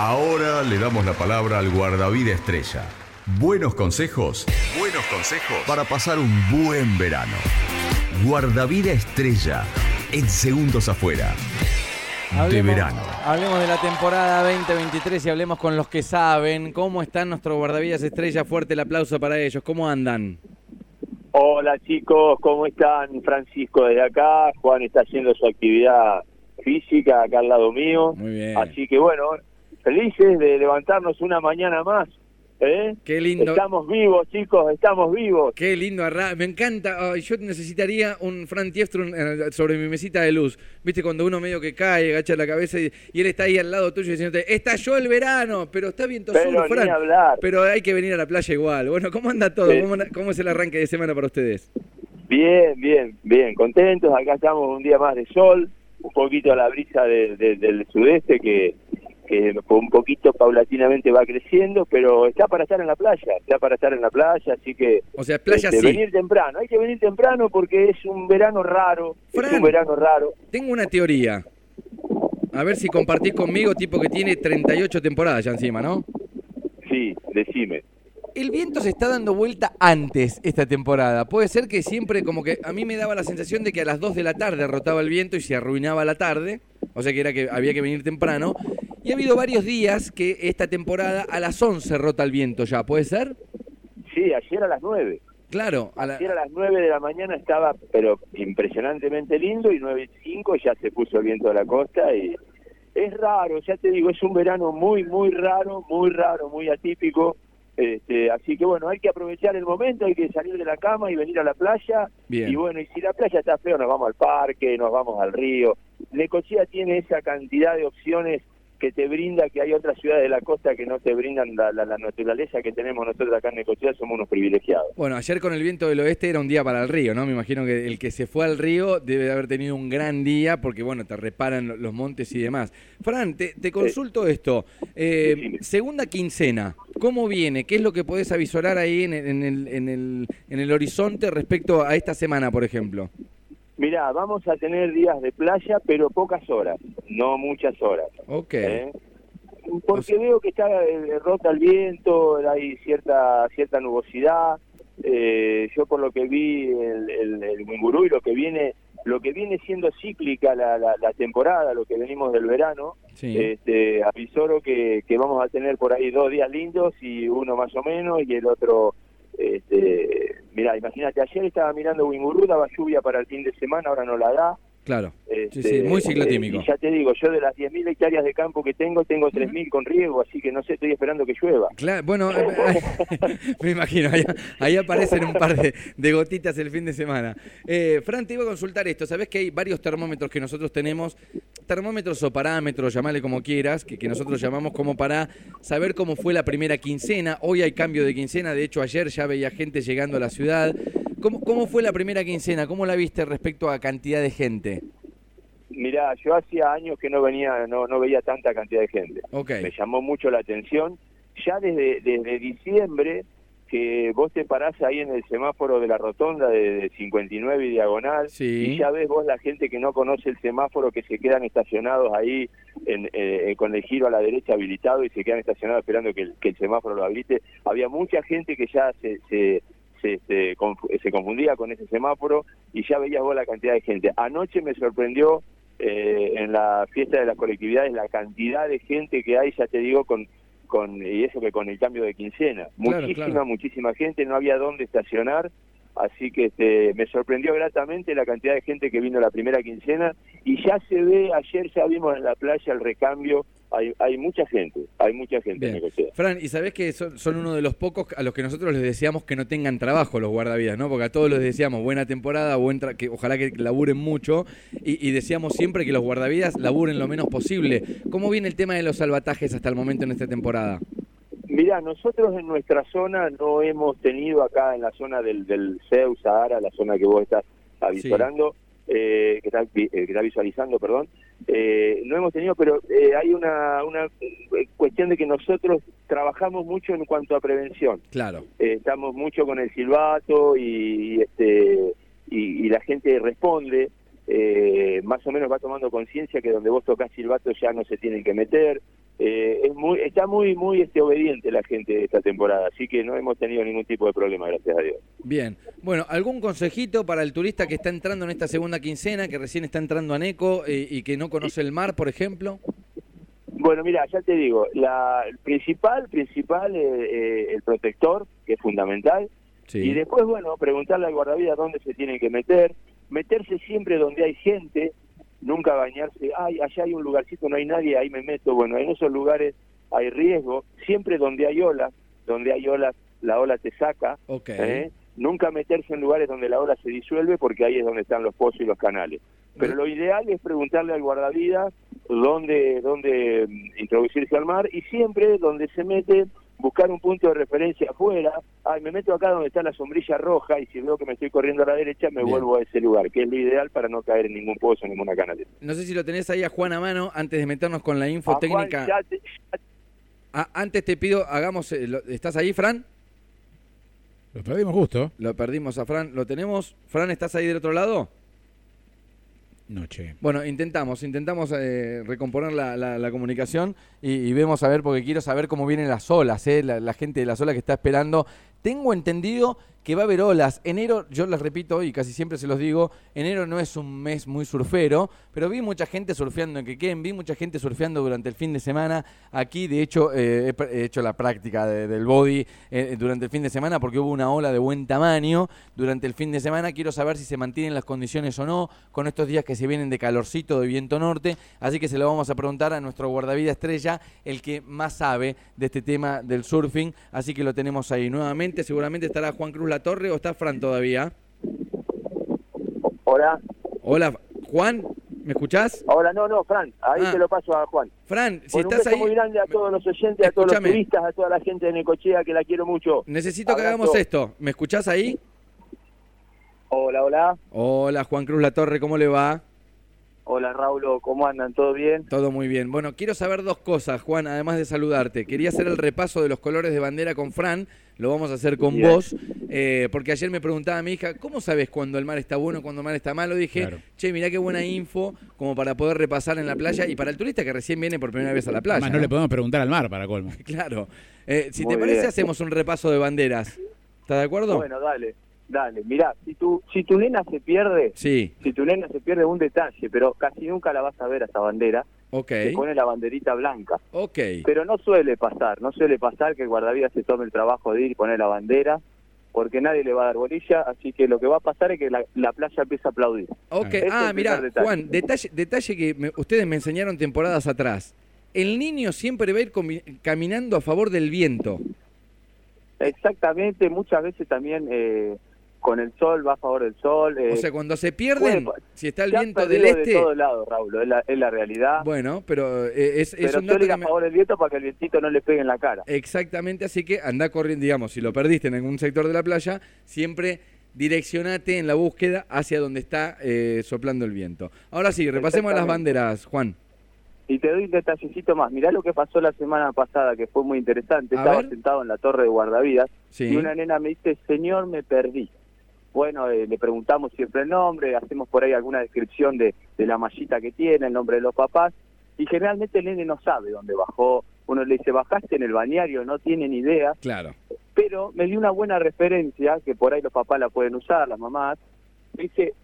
Ahora le damos la palabra al guardavida estrella. Buenos consejos. Buenos consejos para pasar un buen verano. Guardavida estrella en segundos afuera. de verano. Hablemos de la temporada 2023 y hablemos con los que saben cómo están nuestros guardavidas estrella. Fuerte el aplauso para ellos. ¿Cómo andan? Hola chicos, ¿cómo están? Francisco desde acá. Juan está haciendo su actividad física acá al lado mío. Muy bien. Así que bueno, felices de levantarnos una mañana más. ¿eh? Qué lindo. Estamos vivos, chicos, estamos vivos. Qué lindo, me encanta. Yo necesitaría un Fran Tiestrun eh, sobre mi mesita de luz. Viste, cuando uno medio que cae, agacha la cabeza y, y él está ahí al lado tuyo diciéndote, estalló el verano, pero está viento sur, Fran. hablar. Pero hay que venir a la playa igual. Bueno, ¿cómo anda todo? Sí. ¿Cómo, es el arranque de semana para ustedes? Bien, bien, bien, contentos. Acá estamos un día más de sol, un poquito a la brisa de- de- del sudeste que, que un poquito paulatinamente va creciendo, pero está para estar en la playa, está para estar en la playa, así que O sea, playa este, sí. venir temprano, hay que venir temprano porque es un verano raro, Fran. es un verano raro. Tengo una teoría. A ver si compartís conmigo, tipo que tiene 38 temporadas ya encima, ¿no? Sí, decime. El viento se está dando vuelta antes esta temporada. Puede ser que siempre como que a mí me daba la sensación de que a las 2 de la tarde rotaba el viento y se arruinaba la tarde. O sea que era que había que venir temprano. Y ha habido varios días que esta temporada a las 11 rota el viento ya. ¿Puede ser? Sí, ayer a las nueve. Claro. A la- Ayer a las 9 de la mañana estaba, pero impresionantemente lindo, y 9 y 5 ya se puso el viento de la costa, y es raro, ya te digo, es un verano muy, muy raro, muy raro, muy atípico, este, así que bueno, hay que aprovechar el momento, hay que salir de la cama y venir a la playa, Bien. y bueno, y si la playa está feo, nos vamos al parque, nos vamos al río. Necochea tiene esa cantidad de opciones que te brinda, que hay otras ciudades de la costa que no te brindan la, la- la naturaleza que tenemos nosotros acá en Necochea, somos unos privilegiados. Bueno, ayer con el viento del oeste era un día para el río, ¿no? Me imagino que el que se fue al río debe de haber tenido un gran día porque, bueno, te reparan lo- los montes y demás. Fran, te, te consulto esto. Eh, segunda quincena, ¿cómo viene? ¿Qué es lo que podés avisorar ahí en, el- en el, en, el, en el horizonte respecto a esta semana, por ejemplo? Mirá, vamos a tener días de playa, pero pocas horas, no muchas horas. Ok. ¿eh? Porque veo que está eh, rota el viento, hay cierta cierta nubosidad. eh, yo por lo que vi el, el, el Mingurú y lo que viene lo que viene siendo cíclica la, la, la temporada, lo que venimos del verano, Sí. este, avisoro que, que vamos a tener por ahí dos días lindos y uno más o menos y el otro, este, mira, imagínate, ayer estaba mirando Wingurú, daba lluvia para el fin de semana, ahora no la da. Claro. Sí, Este, sí, muy eh, ciclotímico. y ya te digo, yo de las 10.000 hectáreas de campo que tengo, tengo 3.000 con riego, así que no sé, estoy esperando que llueva. Claro, bueno, eh, me imagino, ahí, ahí aparecen un par de, de gotitas el fin de semana. Eh, Fran, te iba a consultar esto. Sabés que hay varios termómetros que nosotros tenemos, termómetros o parámetros, llamale como quieras, que, que nosotros llamamos como para saber cómo fue la primera quincena. Hoy hay cambio de quincena, de hecho ayer ya veía gente llegando a la ciudad. ¿Cómo, cómo fue la primera quincena? ¿Cómo la viste respecto a cantidad de gente? Mirá, yo hacía años que no venía, no, no veía tanta cantidad de gente. Ok. Me llamó mucho la atención. Ya desde, desde diciembre, que vos te parás ahí en el semáforo de la rotonda de, de 59 y diagonal, Sí. y ya ves vos la gente que no conoce el semáforo, que se quedan estacionados ahí en, eh, con el giro a la derecha habilitado y se quedan estacionados esperando que el, que el semáforo lo habilite. Había mucha gente que ya se, se, se, se se confundía con ese semáforo y ya veías vos la cantidad de gente. Anoche me sorprendió eh, en la fiesta de las colectividades la cantidad de gente que hay, ya te digo, con con y eso que con el cambio de quincena. Claro, Muchísima, claro. muchísima gente, no había dónde estacionar, así que este, me sorprendió gratamente la cantidad de gente que vino la primera quincena y ya se ve, ayer ya vimos en la playa el recambio, hay, hay mucha gente, hay mucha gente en Bien. Necochea. Fran, y sabés que son, son uno de los pocos a los que nosotros les deseamos que no tengan trabajo los guardavidas, ¿no? Porque a todos les deseamos buena temporada, buen tra- que ojalá que laburen mucho y, y deseamos siempre que los guardavidas laburen lo menos posible. ¿Cómo viene el tema de los salvatajes hasta el momento en esta temporada? Mirá, nosotros en nuestra zona no hemos tenido acá en la zona del, del CEU, Sahara, la zona que vos estás avisorando, eh, que, estás, vi- eh, que estás visualizando, perdón, eh, no hemos tenido, pero eh, hay una, una eh, cuestión de que nosotros trabajamos mucho en cuanto a prevención. Claro. Eh, estamos mucho con el silbato y, y, este y, y la gente responde eh, más o menos va tomando conciencia que donde vos tocas silbato ya no se tienen que meter eh, es muy, está muy, muy este, obediente la gente de esta temporada, así que no hemos tenido ningún tipo de problema, gracias a Dios. Bien, bueno, ¿algún consejito para el turista que está entrando en esta segunda quincena, que recién está entrando a Neco eh, y que no conoce el mar, por ejemplo? Bueno, mira, ya te digo, la, el principal, principal, eh, el protector, que es fundamental, y después, bueno, preguntarle al guardavidas dónde se tiene que meter, meterse siempre donde hay gente, nunca bañarse, ay, allá hay un lugarcito, no hay nadie, ahí me meto. Bueno, en esos lugares hay riesgo, siempre donde hay olas, donde hay olas, la ola te saca. ¿eh? Nunca meterse en lugares donde la ola se disuelve porque ahí es donde están los pozos y los canales. Pero lo ideal es preguntarle al guardavidas dónde, dónde mm, introducirse al mar y siempre donde se mete buscar un punto de referencia afuera, ay, me meto acá donde está la sombrilla roja y si veo que me estoy corriendo a la derecha me vuelvo a ese lugar, que es lo ideal para no caer en ningún pozo, en ninguna canal. No sé si lo tenés ahí a Juan a mano antes de meternos con la info técnica. Ah, antes te pido, hagamos, eh, ¿estás ahí, Fran? Lo perdimos justo. Lo perdimos a Fran, ¿lo tenemos? Fran, ¿estás ahí del otro lado? Noche. Bueno, intentamos, intentamos eh, recomponer la, la, comunicación y, vemos a ver, porque quiero saber cómo vienen las olas, eh, la, la, gente de las olas que está esperando. Tengo entendido que va a haber olas. Enero, yo les repito y casi siempre se los digo, enero no es un mes muy surfero, pero vi mucha gente surfeando en Quequén, vi mucha gente surfeando durante el fin de semana. Aquí, de hecho, eh, he, hecho la práctica del body eh, durante el fin de semana porque hubo una ola de buen tamaño durante el fin de semana. Quiero saber si se mantienen las condiciones o no con estos días que se vienen de calorcito, de viento norte. Así que se lo vamos a preguntar a nuestro guardavida estrella, el que más sabe de este tema del surfing. Así que lo tenemos ahí nuevamente. Seguramente estará Juan Cruz Torre o está Fran todavía? Hola. Hola, Juan, ¿me escuchás? Hola, no, no, Fran, ahí ah. te lo paso a Juan. Fran, si estás un ahí... muy grande a todos los oyentes, a todos los turistas, a toda la gente de Necochea que la quiero mucho. Necesito que hagamos esto. ¿Me escuchás ahí? Hola, hola. Hola, Juan Cruz La Torre, ¿cómo le va? Hola Raúl, ¿cómo andan? ¿Todo bien? Todo muy bien. Bueno, quiero saber dos cosas, Juan, además de saludarte. Quería hacer el repaso de los colores de bandera con Fran, lo vamos a hacer con vos, eh, porque ayer me preguntaba a mi hija, ¿cómo sabes cuando el mar está bueno, cuando el mar está malo? Dije, che, mirá qué buena info como para poder repasar en la playa y para el turista que recién viene por primera vez a la playa. Además, no, le podemos preguntar al mar para colmo. claro. Eh, si te parece, hacemos un repaso de banderas. ¿Estás de acuerdo? Bueno, dale. Dale, mirá, si tu, si tu nena se pierde, sí. si tu nena se pierde un detalle, pero casi nunca la vas a ver a esa bandera, okay. se pone la banderita blanca. Okay. Pero no suele pasar, no suele pasar que el guardavidas se tome el trabajo de ir y poner la bandera, porque nadie le va a dar bolilla, así que lo que va a pasar es que la, playa empieza a aplaudir. Ok, ah, mira, Juan, detalle, detalle que ustedes me enseñaron temporadas atrás. El niño siempre va a ir caminando a favor del viento. Exactamente, muchas veces también... Eh, con el sol, va a favor del sol. Eh, o sea, cuando se pierden, si está el viento del este... de todos lados, Raúl, es la, es la, realidad. Bueno, pero eh, es, es un dato a favor del viento para que el vientito no le pegue en la cara. Exactamente, así que anda corriendo, digamos, si lo perdiste en algún sector de la playa, siempre direccionate en la búsqueda hacia donde está eh, soplando el viento. Ahora sí, repasemos las banderas, Juan. Y te doy un detallecito más. Mirá lo que pasó la semana pasada, que fue muy interesante. Estaba sentado en la torre de guardavidas y una nena me dice, señor, me perdí bueno, eh, le preguntamos siempre el nombre, hacemos por ahí alguna descripción de, la mallita que tiene, el nombre de los papás, y generalmente el nene no sabe dónde bajó. Uno le dice, bajaste en el bañario, no tiene ni idea. Claro. Pero me dio una buena referencia, que por ahí los papás la pueden usar, las mamás. Me dice,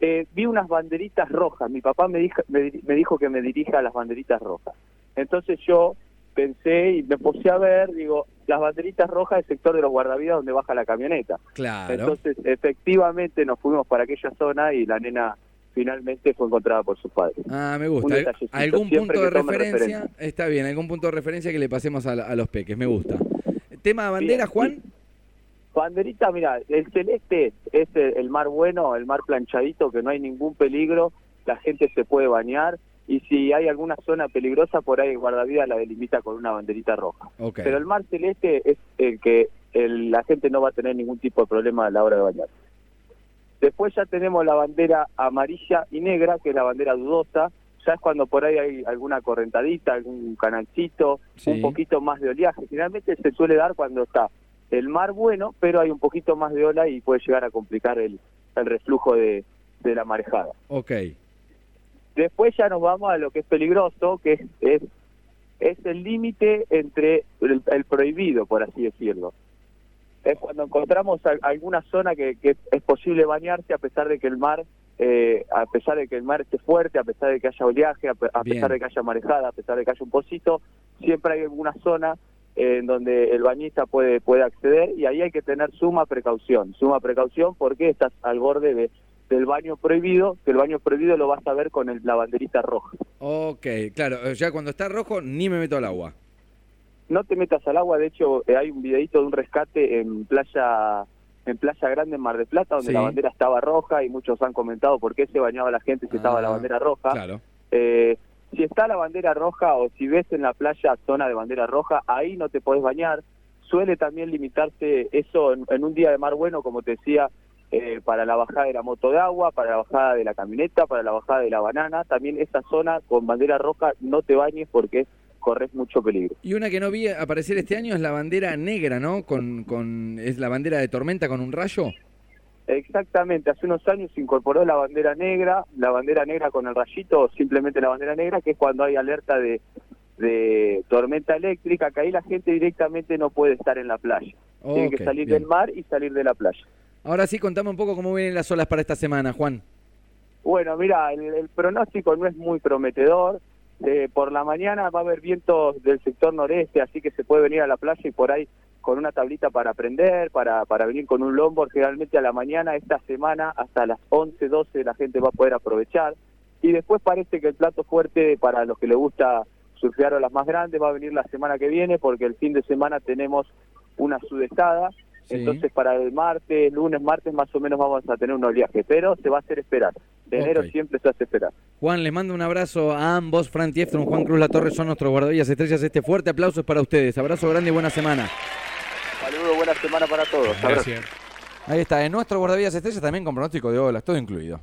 eh, vi unas banderitas rojas, mi papá me dijo, me dijo que me dirija a las banderitas rojas. Entonces yo pensé y me puse a ver, digo, las banderitas rojas del sector de los guardavidas donde baja la camioneta. Claro. Entonces, efectivamente nos fuimos para aquella zona y la nena finalmente fue encontrada por sus padres. Ah, me gusta. ¿Algún punto de referencia? Está bien, algún punto de referencia que le pasemos a, los peques, me gusta. ¿Tema de bandera, Juan? Banderita, mira, el celeste es el mar bueno, el mar planchadito, que no hay ningún peligro, la gente se puede bañar y si hay alguna zona peligrosa, por ahí guardavidas la delimita con una banderita roja. Pero el mar celeste es el que la gente no va a tener ningún tipo de problema a la hora de bañar. Después ya tenemos la bandera amarilla y negra, que es la bandera dudosa. Ya es cuando por ahí hay alguna correntadita, algún canalcito, un poquito más de oleaje. Finalmente se suele dar cuando está el mar bueno, pero hay un poquito más de ola y puede llegar a complicar el, el reflujo de, de la marejada. Ok. Después ya nos vamos a lo que es peligroso, que es, es, el límite entre el, el prohibido, por así decirlo. Es cuando encontramos a- alguna zona que, que es posible bañarse a pesar de que el mar, eh, a pesar de que el mar esté fuerte, a pesar de que haya oleaje, a, a pesar de que haya marejada, a pesar de que haya un pocito, siempre hay alguna zona eh, en donde el bañista puede puede acceder y ahí hay que tener suma precaución, suma precaución porque estás al borde de, del baño prohibido, que el baño prohibido lo vas a ver con el- la banderita roja. Ok, claro, ya cuando está rojo ni me meto al agua. No te metas al agua, de hecho eh, hay un videito de un rescate en playa en Playa Grande en Mar del Plata donde Sí. la bandera estaba roja y muchos han comentado por qué se bañaba la gente si estaba la Ah, bandera roja. Claro. Eh, si está la bandera roja o si ves en la playa zona de bandera roja, ahí no te podés bañar. Suele también limitarse eso en, en un día de mar bueno, como te decía, eh, para la bajada de la moto de agua, para la bajada de la camioneta, para la bajada de la banana. También esa zona con bandera roja no te bañes porque corres mucho peligro. Y una que no vi aparecer este año es la bandera negra, ¿no? Con, con es la bandera de tormenta con un rayo. Exactamente, hace unos años se incorporó la bandera negra, la bandera negra con el rayito, simplemente la bandera negra, que es cuando hay alerta de, de tormenta eléctrica, que ahí la gente directamente no puede estar en la playa. Tiene que salir bien. del mar y salir de la playa. Ahora sí, contame un poco cómo vienen las olas para esta semana, Juan. Bueno, mira, el, pronóstico no es muy prometedor. Eh, por la mañana va a haber vientos del sector noreste, así que se puede venir a la playa y por ahí con una tablita para aprender, para, para venir con un longboard. Generalmente a la mañana, esta semana, hasta las 11, 12, la gente va a poder aprovechar. Y después parece que el plato fuerte para los que les gusta surfear olas más grandes va a venir la semana que viene, porque el fin de semana tenemos una sudestada. Sí. Entonces para el martes, lunes, martes más o menos vamos a tener un oleaje, pero se va a hacer esperar. De enero siempre se hace esperar. Juan, les mando un abrazo a ambos. Fran Tiefton, Juan Cruz La Torre son nuestros guardavillas estrellas. Este fuerte aplauso es para ustedes. Abrazo grande y buena semana. Saludos, buena semana para todos. Gracias. Ahí está, en nuestro guardavillas estrellas también con pronóstico de olas, todo incluido.